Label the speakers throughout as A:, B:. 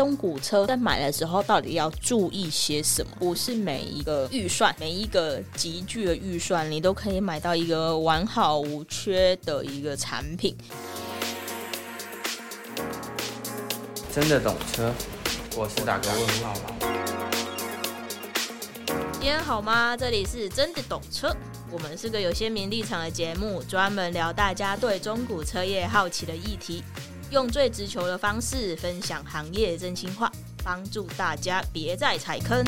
A: 中古车在买的时候到底要注意些什么？不是每一个预算，每一个级距的预算，你都可以买到一个完好无缺的一个产品。
B: 真的懂车，我是大哥问号。
A: 今天好吗？这里是真的懂车，我们是个有鲜明立场的节目，专门聊大家对中古车业好奇的议题。用最直球的方式分享行业真心话，帮助大家别再踩坑。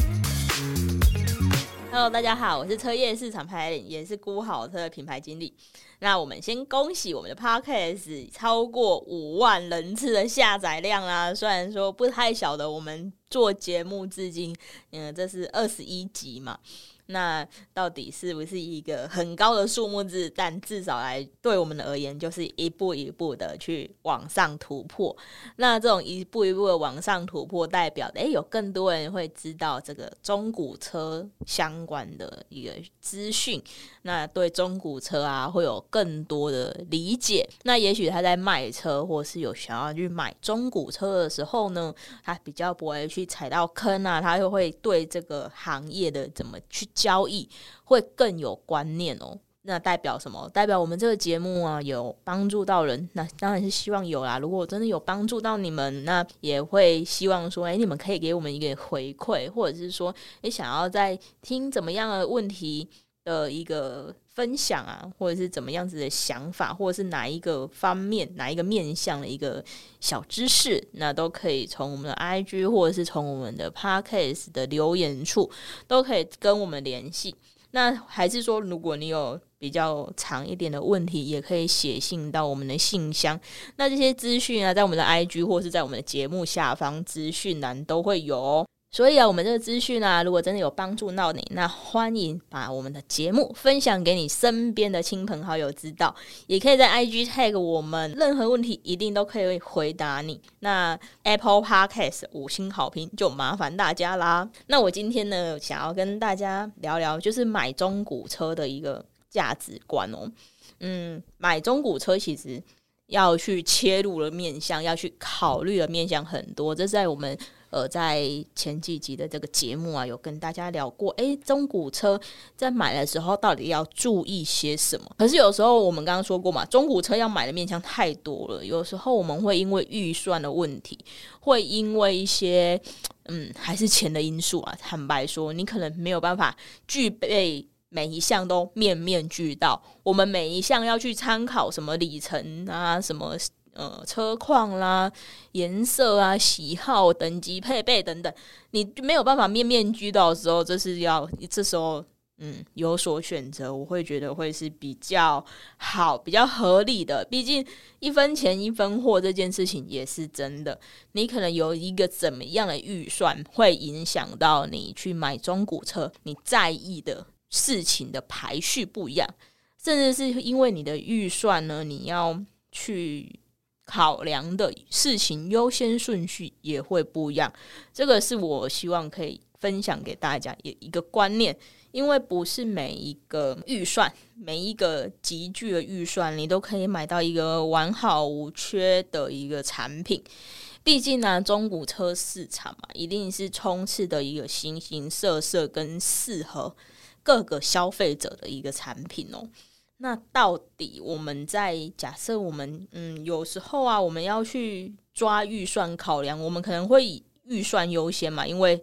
A: Hello，大家好，我是车业市场派，也是估好车的品牌经理。那我们先恭喜我们的 Podcast 超过五万人次的下载量啦！虽然说不太晓得我们做节目至今，嗯，这是二十一集嘛。那到底是不是一个很高的数目字？但至少来对我们而言，就是一步一步的去往上突破。那这种一步一步的往上突破，代表诶，有更多人会知道这个中古车相关的一个资讯。那对中古车啊，会有更多的理解。那也许他在卖车，或是有想要去买中古车的时候呢，他比较不会去踩到坑啊，他又会对这个行业的怎么去。交易会更有观念哦，那代表什么？代表我们这个节目啊有帮助到人，那当然是希望有啦。如果真的有帮助到你们，那也会希望说，哎，你们可以给我们一个回馈，或者是说，你想要在听怎么样的问题的一个分享啊，或者是怎么样子的想法，或者是哪一个方面、哪一个面向的一个小知识，那都可以从我们的 IG 或者是从我们的 Podcast 的留言处都可以跟我们联系。那还是说，如果你有比较长一点的问题，也可以写信到我们的信箱。那这些资讯啊，在我们的 IG 或是在我们的节目下方资讯栏都会有哦。所以啊，我们这个资讯啊，如果真的有帮助到你，那欢迎把我们的节目分享给你身边的亲朋好友知道，也可以在 IG tag 我们，任何问题一定都可以回答你。那 Apple Podcast 五星好评就麻烦大家啦。那我今天呢，想要跟大家聊聊，就是买中古车的一个价值观哦。嗯，买中古车其实要去切入的面向，要去考虑的面向很多，这在我们。呃，在前几集的这个节目啊，有跟大家聊过，诶，中古车在买的时候到底要注意些什么？可是有时候我们刚刚说过嘛，中古车要买的面向太多了，有时候我们会因为预算的问题，会因为一些嗯，还是钱的因素啊。坦白说，你可能没有办法具备每一项都面面俱到。我们每一项要去参考什么里程啊，什么。呃，车况啦、颜色啊、喜好、等级、配备等等，你没有办法面面俱到的时候，这是要这时候嗯有所选择，我会觉得会是比较好、比较合理的。毕竟一分钱一分货这件事情也是真的，你可能有一个怎么样的预算，会影响到你去买中古车，你在意的事情的排序不一样，甚至是因为你的预算呢，你要去。考量的事情优先顺序也会不一样，这个是我希望可以分享给大家一一个观念，因为不是每一个预算，每一个级距的预算，你都可以买到一个完好无缺的一个产品。毕竟呢，中古车市场嘛，一定是充斥的一个形形色色跟适合各个消费者的一个产品哦。那到底我们在假设我们嗯，有时候啊，我们要去抓预算考量，我们可能会以预算优先嘛，因为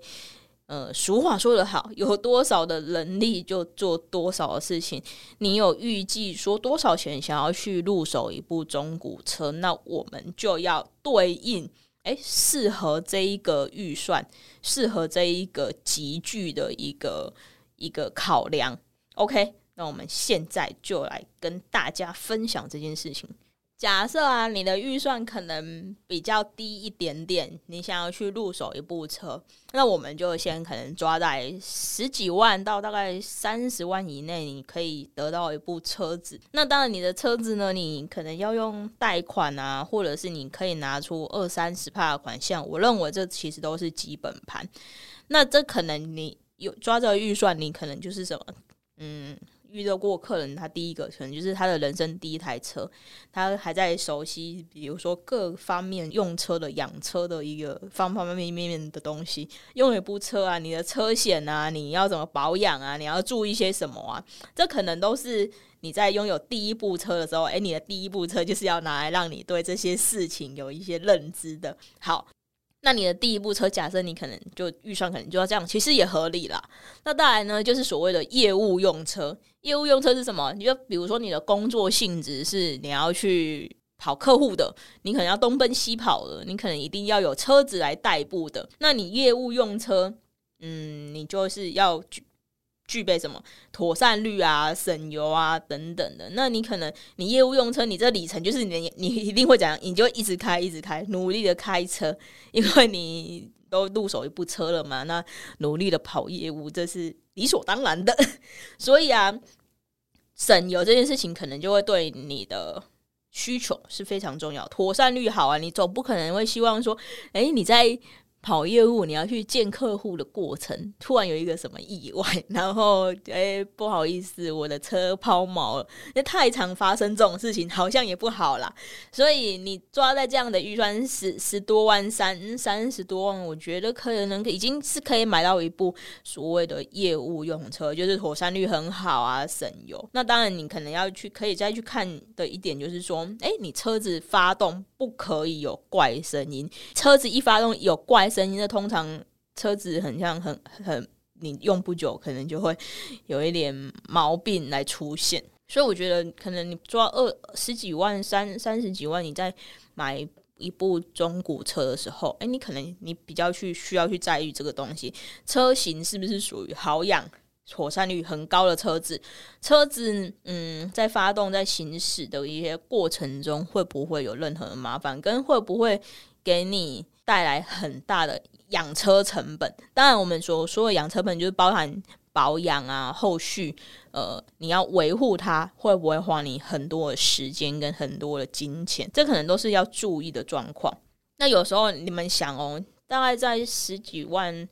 A: 呃，俗话说得好，有多少的能力就做多少的事情。你有预计说多少钱想要去入手一部中古车，那我们就要对应诶，适合这一个预算，适合这一个级距的一个一个考量，OK。那我们现在就来跟大家分享这件事情。假设啊，你的预算可能比较低一点点，你想要去入手一部车，那我们就先可能抓在十几万到大概三十万以内，你可以得到一部车子。那当然，你的车子呢，你可能要用贷款啊，或者是你可以拿出二三十趴的款项。我认为这其实都是基本盘。那这可能你有抓着预算，你可能就是什么，嗯。遇到过客人，他第一个可能就是他的人生第一台车，他还在熟悉，比如说各方面用车的养车的一个方方面面面的东西。用一部车啊，你的车险啊，你要怎么保养啊？你要注意些什么啊？这可能都是你在拥有第一部车的时候，诶，你的第一部车就是要拿来让你对这些事情有一些认知的。好。那你的第一部车，假设你可能就预算可能就要这样，其实也合理啦。那当然呢，就是所谓的业务用车。业务用车是什么？你就比如说你的工作性质是你要去跑客户的，你可能要东奔西跑的，你可能一定要有车子来代步的。那你业务用车，嗯，你就是要。具备什么妥善率啊、省油啊等等的，那你可能你业务用车，你这里程就是你你一定会怎样？你就一直开一直开，努力的开车，因为你都入手一部车了嘛，那努力的跑业务，这是理所当然的。所以啊，省油这件事情可能就会对你的需求是非常重要。妥善率好啊，你总不可能会希望说，诶，你在。跑业务，你要去见客户的过程，突然有一个什么意外，然后哎、不好意思，我的车抛锚了。那太常发生这种事情，好像也不好啦。所以你抓在这样的预算十十多万、三三十多万，我觉得可能已经是可以买到一部所谓的业务用车，就是妥善率很好啊，省油。那当然，你可能要去可以再去看的一点就是说，哎、你车子发动不可以有怪声音，车子一发动有怪。声音的通常车子很像很很，你用不久可能就会有一点毛病来出现，所以我觉得可能你抓二十几万、三三十几万，你在买一部中古车的时候，哎，你可能你比较去需要去在意这个东西，车型是不是属于好养、妥善率很高的车子？车子嗯，在发动在行驶的一些过程中，会不会有任何的麻烦？跟会不会给你？带来很大的养车成本。当然，我们所说所有养车本就是包含保养啊，后续呃，你要维护它，会不会花你很多的时间跟很多的金钱？这可能都是要注意的状况。那有时候你们想哦，大概在十几万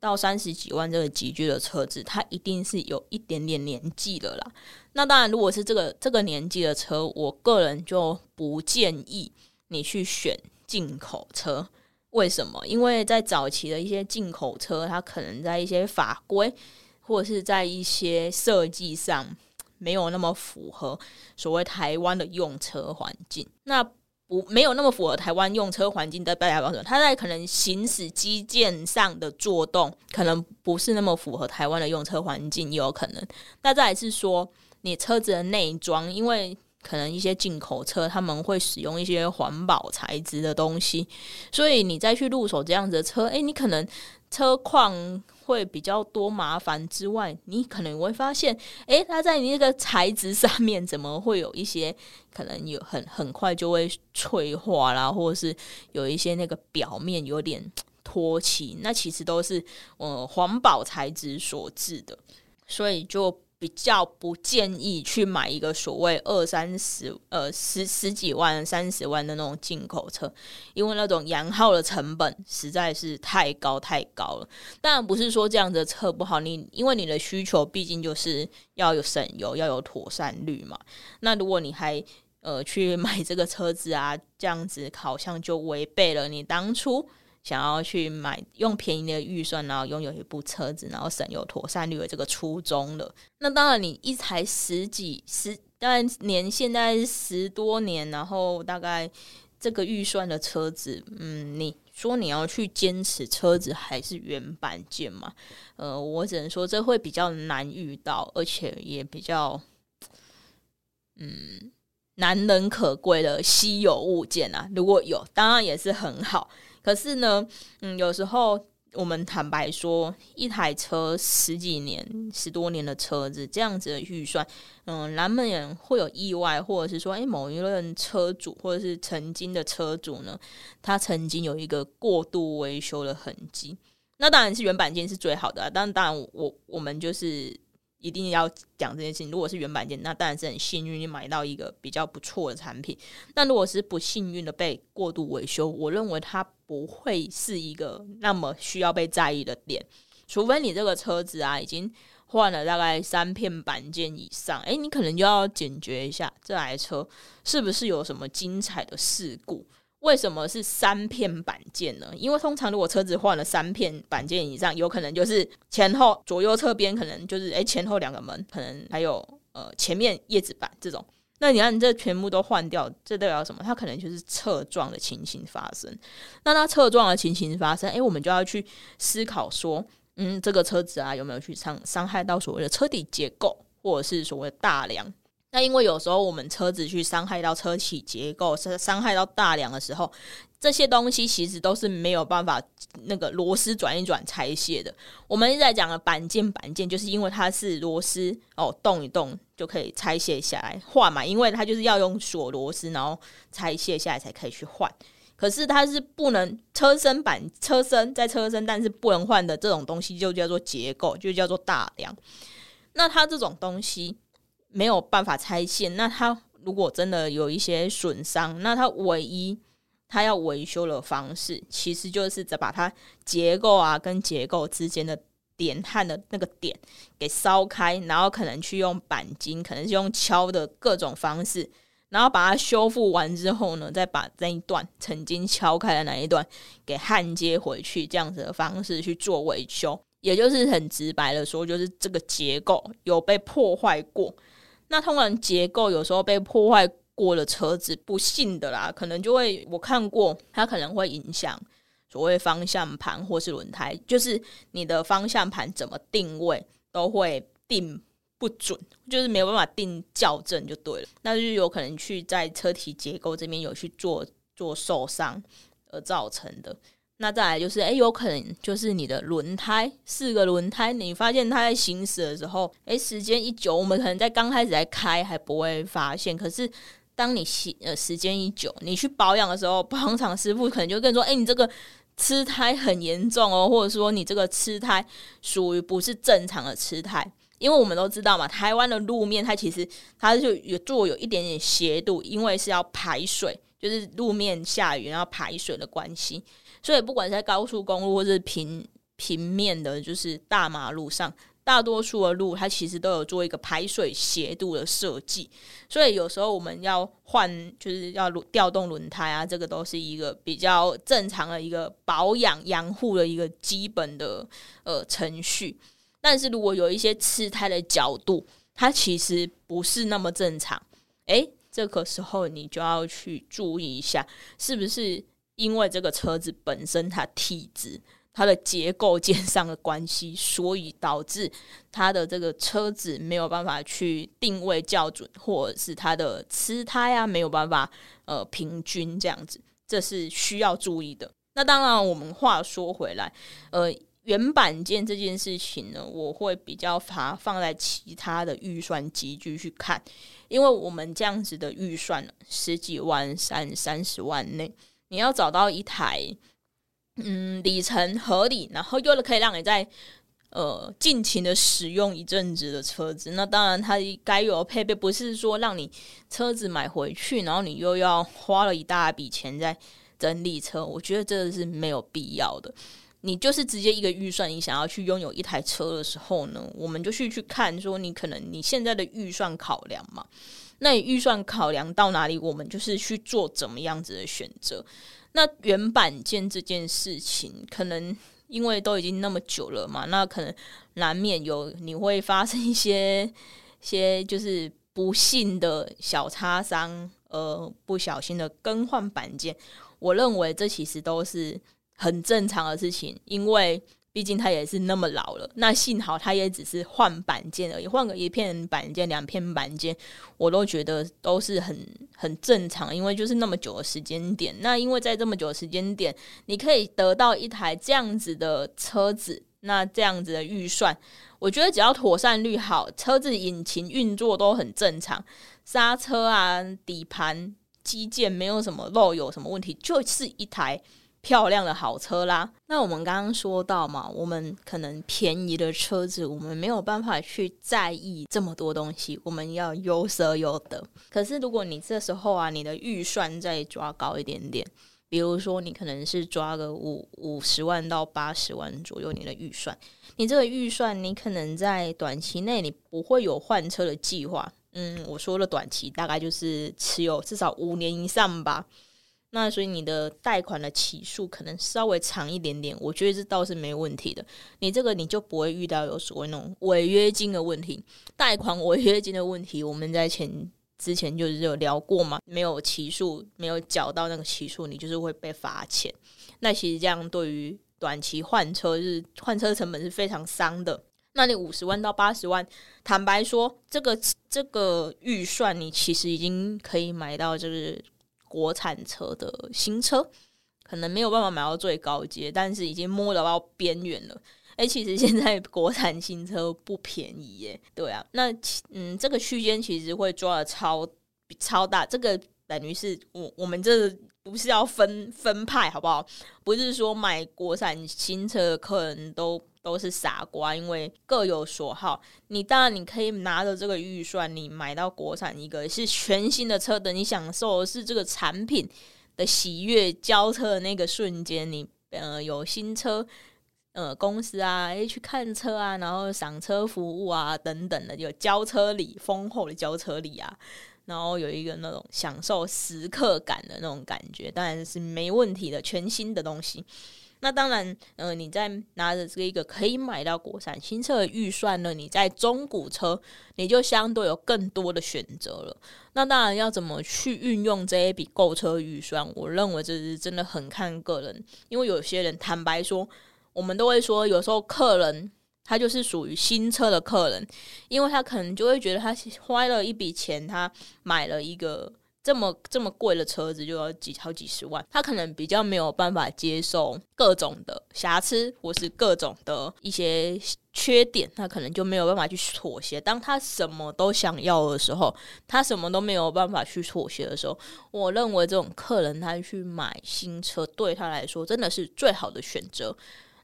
A: 到三十几万这个级距的车子，它一定是有一点点年纪的啦。那当然，如果是这个这个年纪的车，我个人就不建议你去选进口车。为什么？因为在早期的一些进口车，它可能在一些法规或者是在一些设计上没有那么符合所谓台湾的用车环境。那不没有那么符合台湾用车环境的代表什么？它在可能行驶机件上的作动，可能不是那么符合台湾的用车环境，也有可能。那再来是说，你车子的内装，因为可能一些进口车他们会使用一些环保材质的东西，所以你再去入手这样子的车，诶，你可能车况会比较多麻烦之外，你可能会发现，诶，它在你那个材质上面怎么会有一些可能有很很快就会脆化啦，或者是有一些那个表面有点脱漆，那其实都是呃环保材质所致的，所以就。比较不建议去买一个所谓二三十呃十十几万三十万的那种进口车，因为那种养耗的成本实在是太高太高了。当然不是说这样的车不好，你因为你的需求毕竟就是要有省油，要有妥善率嘛。那如果你还呃去买这个车子啊，这样子好像就违背了你当初。想要去买用便宜的预算，然后拥有一部车子，然后省油妥善率的这个初衷了。那当然，你一台十几十，当然年限在十多年，然后大概这个预算的车子，嗯，你说你要去坚持车子还是原版件嘛？呃，我只能说这会比较难遇到，而且也比较，嗯，难能可贵的稀有物件啊。如果有，当然也是很好。可是呢，嗯，有时候我们坦白说，一台车十几年、十多年的车子，这样子的预算，嗯，难免会有意外，或者是说，诶，某一任车主或者是曾经的车主呢，他曾经有一个过度维修的痕迹，那当然是原版件是最好的啊，但当然，我我们就是。一定要讲这件事情。如果是原版件，那当然是很幸运，你买到一个比较不错的产品。那如果是不幸运的被过度维修，我认为它不会是一个那么需要被在意的点。除非你这个车子啊，已经换了大概三片板件以上，诶，你可能就要警觉一下这台车是不是有什么精彩的事故？为什么是三片板件呢？因为通常如果车子换了三片板件以上，有可能就是前后左右侧边可能就是诶，前后两个门，可能还有呃前面叶子板这种。那你看，你这全部都换掉，这代表什么？它可能就是侧撞的情形发生。那它侧撞的情形发生，诶，我们就要去思考说，嗯，这个车子啊有没有去伤伤害到所谓的车底结构，或者是所谓大梁？那因为有时候我们车子去伤害到车体结构，伤伤害到大梁的时候，这些东西其实都是没有办法那个螺丝转一转拆卸的。我们一直在讲的板件，板件就是因为它是螺丝哦，动一动就可以拆卸下来换嘛，因为它就是要用锁螺丝，然后拆卸下来才可以去换。可是它是不能车身板车身在车身，但是不能换的这种东西就叫做结构，就叫做大梁。那它这种东西。没有办法拆线，那它如果真的有一些损伤，那它唯一它要维修的方式，其实就是再把它结构啊跟结构之间的点焊的那个点给烧开，然后可能去用钣金，可能是用敲的各种方式，然后把它修复完之后呢，再把那一段曾经敲开的那一段给焊接回去，这样子的方式去做维修，也就是很直白的说，就是这个结构有被破坏过。那通常结构有时候被破坏过的车子，不幸的啦，可能就会我看过，它可能会影响所谓方向盘或是轮胎，就是你的方向盘怎么定位都会定不准，就是没有办法定校正就对了，那就有可能去在车体结构这边有去做做受伤而造成的。那再来就是，诶、有可能就是你的轮胎，四个轮胎，你发现它在行驶的时候，诶、时间一久，我们可能在刚开始在开还不会发现，可是当你行呃时间一久，你去保养的时候，保养厂师傅可能就跟你说，诶、你这个吃胎很严重哦，或者说你这个吃胎属于不是正常的吃胎，因为我们都知道嘛，台湾的路面它其实它就有做有一点点斜度，因为是要排水，就是路面下雨然后排水的关系。所以，不管在高速公路或是平平面的，就是大马路上，大多数的路它其实都有做一个排水斜度的设计。所以有时候我们要换，就是要调动轮胎啊，这个都是一个比较正常的一个保养养护的一个基本的呃程序。但是如果有一些吃胎的角度，它其实不是那么正常。诶，这个时候你就要去注意一下，是不是？因为这个车子本身它体质、它的结构件上的关系，所以导致它的这个车子没有办法去定位校准，或者是它的吃胎啊没有办法呃平均这样子，这是需要注意的。那当然，我们话说回来，呃，原板件这件事情呢，我会比较把放在其他的预算级距去看，因为我们这样子的预算十几万、三三十万内。你要找到一台，嗯，里程合理，然后又可以让你在呃尽情的使用一阵子的车子。那当然，它该有的配备不是说让你车子买回去，然后你又要花了一大笔钱在整理车。我觉得这个是没有必要的。你就是直接一个预算，你想要去拥有一台车的时候呢，我们就去去看说，你可能你现在的预算考量嘛。那你预算考量到哪里，我们就是去做怎么样子的选择。那原板件这件事情，可能因为都已经那么久了嘛，那可能难免有你会发生一些 些就是不幸的小擦伤，呃，不小心的更换板件。我认为这其实都是很正常的事情，因为。毕竟它也是那么老了，那幸好它也只是换板件而已，换个一片板件、两片板件，我都觉得都是很很正常。因为就是那么久的时间点，那因为在这么久的时间点，你可以得到一台这样子的车子，那这样子的预算，我觉得只要妥善率好，车子引擎运作都很正常，刹车啊、底盘、机件没有什么漏油什么问题，就是一台。漂亮的好车啦，那我们刚刚说到嘛，我们可能便宜的车子，我们没有办法去在意这么多东西，我们要有舍有得。可是如果你这时候啊，你的预算再抓高一点点，比如说，你可能是抓个五五十万到八十万左右你的预算，你这个预算你可能在短期内你不会有换车的计划。嗯，我说的短期大概就是持有至少五年以上吧。那所以你的贷款的期数可能稍微长一点点，我觉得这倒是没问题的。你这个你就不会遇到有所谓那种违约金的问题，贷款违约金的问题，我们在前之前就是有聊过嘛，没有期数，没有缴到那个期数，你就是会被罚钱。那其实这样对于短期换车，是换车成本是非常伤的。那你五十万到八十万，坦白说，这个这个预算你其实已经可以买到就是。国产车的新车可能没有办法买到最高阶，但是已经摸得到边缘了。诶，其实现在国产新车不便宜耶。对啊，那嗯，这个区间其实会抓的超超大。这个等于是我我们这不是要分分派好不好？不是说买国产新车的客人都。都是傻瓜，因为各有所好。你当然你可以拿着这个预算，你买到国产一个是全新的车的，你享受的是这个产品的喜悦，交车的那个瞬间，你呃有新车呃公司啊，诶去看车啊，然后赏车服务啊等等的，有交车礼丰厚的交车礼啊，然后有一个那种享受时刻感的那种感觉，当然是没问题的，全新的东西。那当然，呃，你在拿着这一个可以买到国产新车的预算呢，你在中古车，你就相对有更多的选择了。那当然要怎么去运用这一笔购车预算，我认为这是真的很看个人。因为有些人坦白说，我们都会说，有时候客人他就是属于新车的客人，因为他可能就会觉得他花了一笔钱，他买了一个。这么这么贵的车子就要几好几十万，他可能比较没有办法接受各种的瑕疵，或是各种的一些缺点，他可能就没有办法去妥协。当他什么都想要的时候，他什么都没有办法去妥协的时候，我认为这种客人他去买新车，对他来说真的是最好的选择。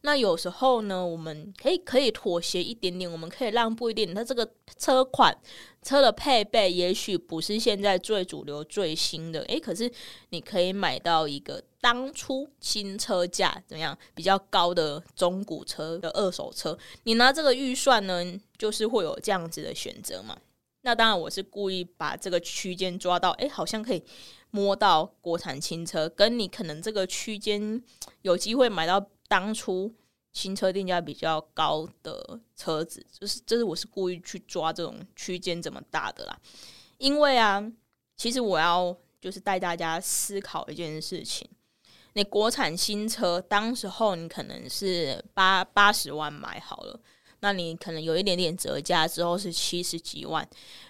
A: 那有时候呢，我们可以可以妥协一点点，我们可以让步一点。它这个车款、车的配备，也许不是现在最主流、最新的，诶，可是你可以买到一个当初新车价怎么样比较高的中古车的二手车。你拿这个预算呢，就是会有这样子的选择嘛。那当然，我是故意把这个区间抓到，诶，好像可以摸到国产新车，跟你可能这个区间有机会买到。当初新车定价比较高的车子，就是这是我是故意去抓这种区间这么大的啦，因为啊，其实我要就是带大家思考一件事情，你国产新车当时候你可能是八八十万买好了，那你可能有一点点折价之后是七十几万，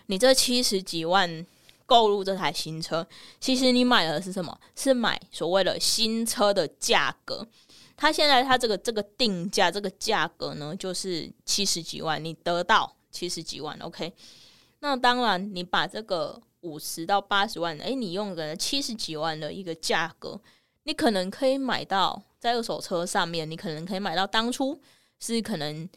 A: 你这七十几万购入这台新车，其实你买的是什么？是买所谓的新车的价格。他现在他这个这个定价这个价格呢，就是七十几万，你得到七十几万，OK？那当然，你把这个五十到八十万，诶，你用个七十几万的一个价格，你可能可以买到在二手车上面，你可能可以买到当初是可能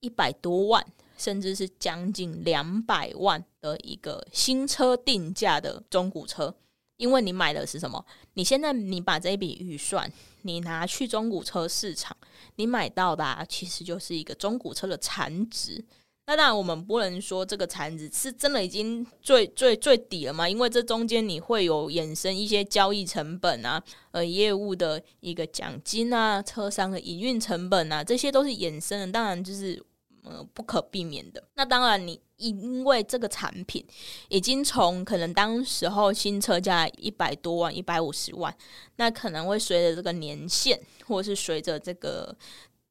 A: 一百多万，甚至是将近两百万的一个新车定价的中古车。因为你买的是什么？你现在你把这一笔预算，你拿去中古车市场，你买到的，其实就是一个中古车的残值。那当然，我们不能说这个残值是真的已经最最最底了嘛？因为这中间你会有衍生一些交易成本啊，呃，业务的一个奖金啊，车商的营运成本啊，这些都是衍生的。当然就是。呃，不可避免的。那当然，你因为这个产品已经从可能当时候新车价一百多万、一百五十万，那可能会随着这个年限，或是随着这个。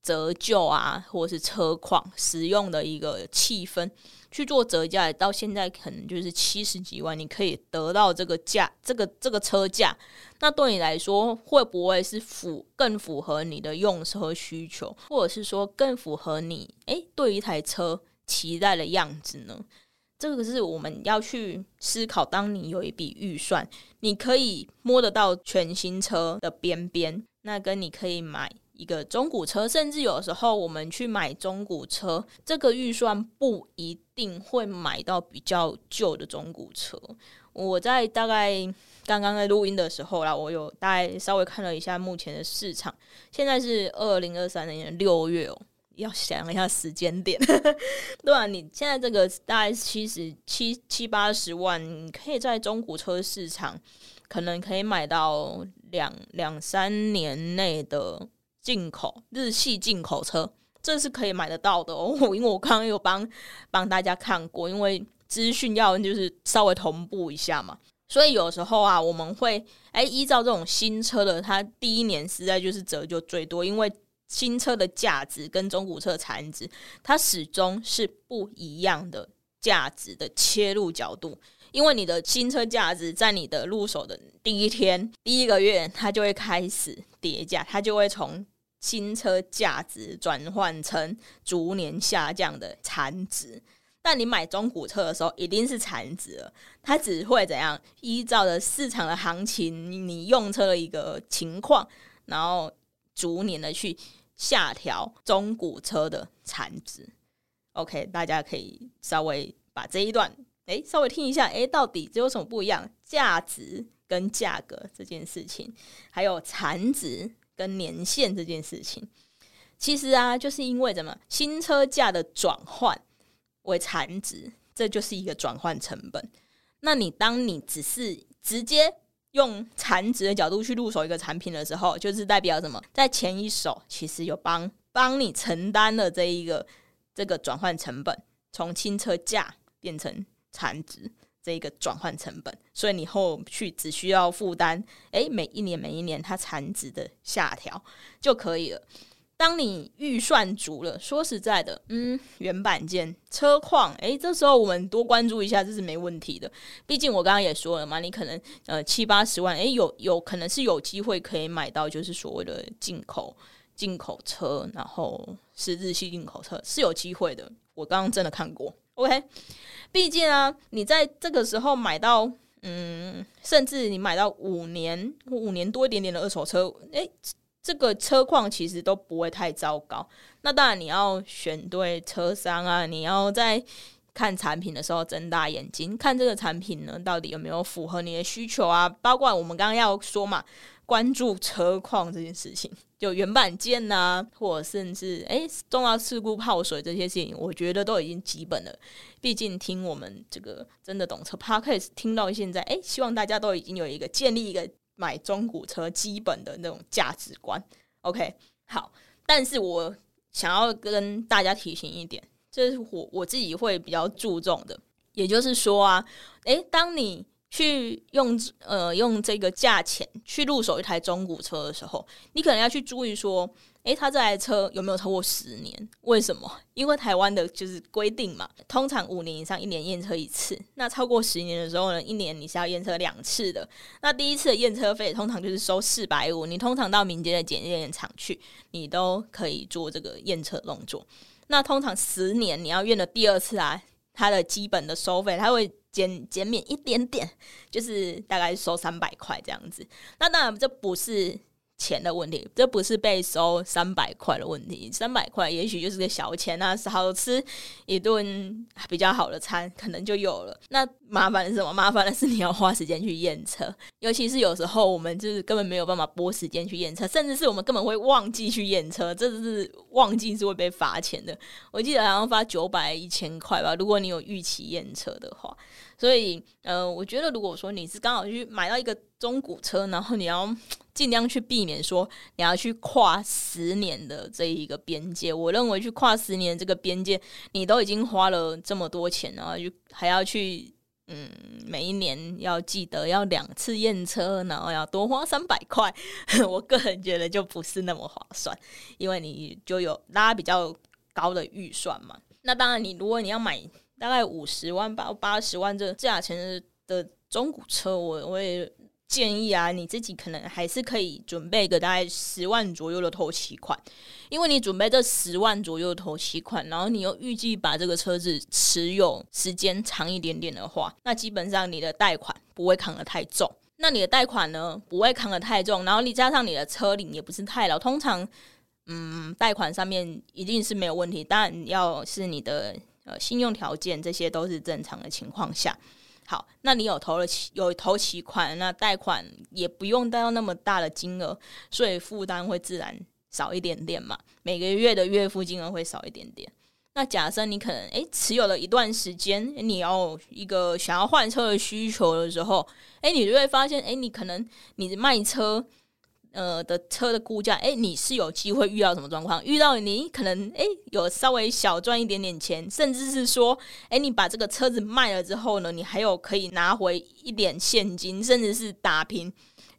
A: 折旧啊，或者是车况使用的一个气氛去做折价，到现在可能就是七十几万，你可以得到这个价，这个这个车价，那对你来说会不会是符更符合你的用车需求，或者是说更符合你诶对一台车期待的样子呢？这个是我们要去思考。当你有一笔预算，你可以摸得到全新车的边边，那跟你可以买。一个中古车，甚至有时候我们去买中古车，这个预算不一定会买到比较旧的中古车。我在大概刚刚在录音的时候啦，我有大概稍微看了一下目前的市场，现在是二零二三年六月哦。要想一下时间点，对啊，你现在这个大概七十七七八十万，你可以在中古车市场可能可以买到两两三年内的进口日系进口车，这是可以买得到的哦。因为我刚刚有帮帮大家看过，因为资讯要就是稍微同步一下嘛，所以有时候啊，我们会哎依照这种新车的，它第一年实在就是折旧最多，因为。新车的价值跟中古车产值，它始终是不一样的价值的切入角度。因为你的新车价值在你的入手的第一天、第一个月，它就会开始跌价，它就会从新车价值转换成逐年下降的残值。但你买中古车的时候，一定是残值了，它只会怎样？依照着市场的行情，你用车的一个情况，然后逐年的去。下调中古车的产值，OK，大家可以稍微把这一段诶稍微听一下，诶，到底这有什么不一样？价值跟价格这件事情，还有产值跟年限这件事情，其实啊，就是因为怎么新车价的转换为产值，这就是一个转换成本。那你当你只是直接。用残值的角度去入手一个产品的时候，就是代表什么？在前一手其实有帮帮你承担了这一个这个转换成本，从新车价变成残值这一个转换成本，所以你后续只需要负担，诶，每一年每一年它残值的下调就可以了。当你预算足了，说实在的，嗯，原版件车况，诶，这时候我们多关注一下，这是没问题的。毕竟我刚刚也说了嘛，你可能呃七八十万，诶，有有可能是有机会可以买到，就是所谓的进口进口车，然后是日系进口车，是有机会的。我刚刚真的看过，OK。毕竟啊，你在这个时候买到，嗯，甚至你买到五年五年多一点点的二手车，诶。这个车况其实都不会太糟糕。那当然你要选对车商啊，你要在看产品的时候睁大眼睛看这个产品呢，到底有没有符合你的需求啊？包括我们刚刚要说嘛，关注车况这件事情，就原版件呐、啊，或者甚至诶重要事故泡水这些事情，我觉得都已经基本了。毕竟听我们这个真的懂车 Podcast 听到现在，诶，希望大家都已经有一个建立一个。买中古车基本的那种价值观，OK，好，但是我想要跟大家提醒一点，这是我我自己会比较注重的，也就是说啊，诶，当你去用呃用这个价钱去入手一台中古车的时候，你可能要去注意说。诶，他这台车有没有超过十年？为什么？因为台湾的就是规定嘛，通常五年以上一年验车一次。那超过十年的时候呢，一年你是要验车两次的。那第一次的验车费通常就是收四百五，你通常到民间的检验厂去，你都可以做这个验车动作。那通常十年你要验的第二次啊，它的基本的收费它会减减免一点点，就是大概收三百块这样子。那当然这不是。钱的问题，这不是被收三百块的问题。三百块也许就是个小钱啊，少吃一顿比较好的餐，可能就有了。那麻烦是什么？麻烦的是你要花时间去验车，尤其是有时候我们就是根本没有办法拨时间去验车，甚至是我们根本会忘记去验车，这是忘记是会被罚钱的。我记得好像罚九百一千块吧，如果你有逾期验车的话。所以，呃，我觉得如果说你是刚好去买到一个中古车，然后你要尽量去避免说你要去跨十年的这一个边界。我认为去跨十年这个边界，你都已经花了这么多钱，然后就还要去，嗯，每一年要记得要两次验车，然后要多花三百块。我个人觉得就不是那么划算，因为你就有拉比较高的预算嘛。那当然，你如果你要买。大概五十万到八十万这价钱的中古车，我我也建议啊，你自己可能还是可以准备个大概十万左右的头期款，因为你准备这十万左右的头期款，然后你又预计把这个车子持有时间长一点点的话，那基本上你的贷款不会扛得太重。那你的贷款呢，不会扛得太重，然后你加上你的车龄也不是太老，通常嗯，贷款上面一定是没有问题。当然要是你的。呃，信用条件这些都是正常的情况下，好，那你有投了期有投期款，那贷款也不用贷到那么大的金额，所以负担会自然少一点点嘛。每个月的月付金额会少一点点。那假设你可能诶持有了一段时间，你要一个想要换车的需求的时候，诶你就会发现，诶你可能你卖车。呃的车的估价，诶，你是有机会遇到什么状况？遇到你可能诶有稍微小赚一点点钱，甚至是说，诶，你把这个车子卖了之后呢，你还有可以拿回一点现金，甚至是打平，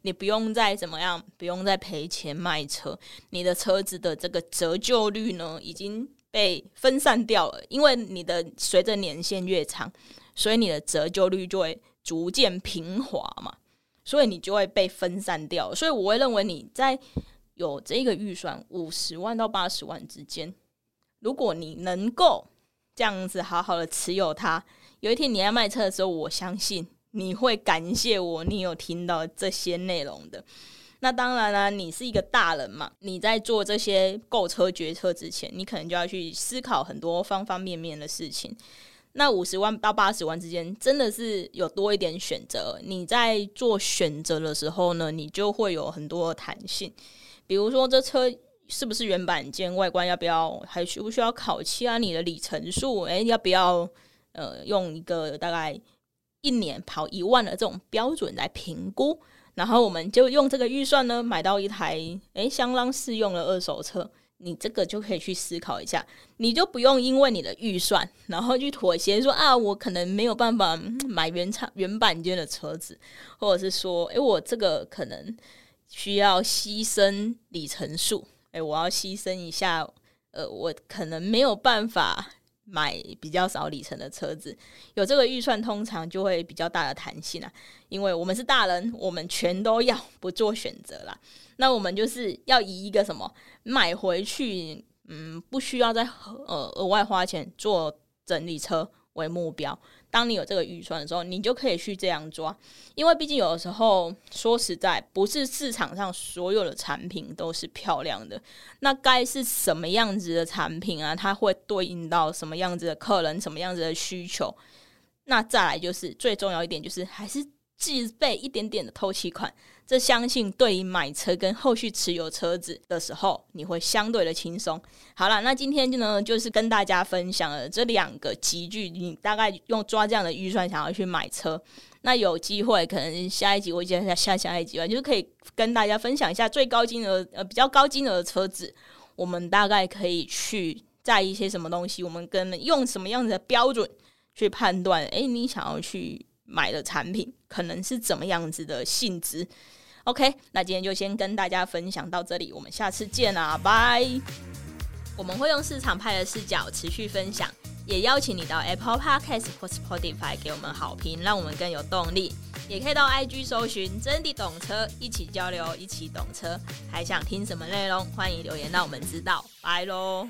A: 你不用再怎么样，不用再赔钱卖车，你的车子的这个折旧率呢已经被分散掉了，因为你的随着年限越长，所以你的折旧率就会逐渐平滑嘛。所以你就会被分散掉，所以我会认为你在有这个预算五十万到八十万之间，如果你能够这样子好好的持有它，有一天你要卖车的时候，我相信你会感谢我，你有听到这些内容的。那当然啦，你是一个大人嘛，你在做这些购车决策之前，你可能就要去思考很多方方面面的事情。那五十万到八十万之间，真的是有多一点选择。你在做选择的时候呢，你就会有很多弹性。比如说，这车是不是原版件，外观要不要，还需不需要烤漆啊？你的里程数，诶，要不要呃用一个大概一年跑一万的这种标准来评估？然后我们就用这个预算呢，买到一台诶相当适用的二手车。你这个就可以去思考一下，你就不用因为你的预算，然后去妥协说啊，我可能没有办法买原厂原版件的车子，或者是说，诶，我这个可能需要牺牲里程数，诶，我要牺牲一下，呃，我可能没有办法。买比较少里程的车子，有这个预算，通常就会比较大的弹性啊。因为我们是大人，我们全都要不做选择啦。那我们就是要以一个什么买回去，嗯，不需要再呃额外花钱做整理车为目标。当你有这个预算的时候，你就可以去这样抓，因为毕竟有的时候说实在，不是市场上所有的产品都是漂亮的。那该是什么样子的产品啊？它会对应到什么样子的客人，什么样子的需求？那再来就是最重要一点，就是还是。具备一点点的透气款，这相信对于买车跟后续持有车子的时候，你会相对的轻松。好了，那今天就呢，就是跟大家分享了这两个级距，你大概用抓这样的预算想要去买车，那有机会可能下一集我讲下下下一集吧，就是可以跟大家分享一下最高金额呃比较高金额的车子，我们大概可以去在一些什么东西，我们跟用什么样子的标准去判断，诶，你想要去。买的产品可能是怎么样子的性质？OK，那今天就先跟大家分享到这里，我们下次见啦，拜！我们会用市场派的视角持续分享，也邀请你到 Apple Podcast 或 Spotify 给我们好评，让我们更有动力。也可以到 IG 搜寻“真的懂车”，一起交流，一起懂车。还想听什么内容？欢迎留言让我们知道。拜喽！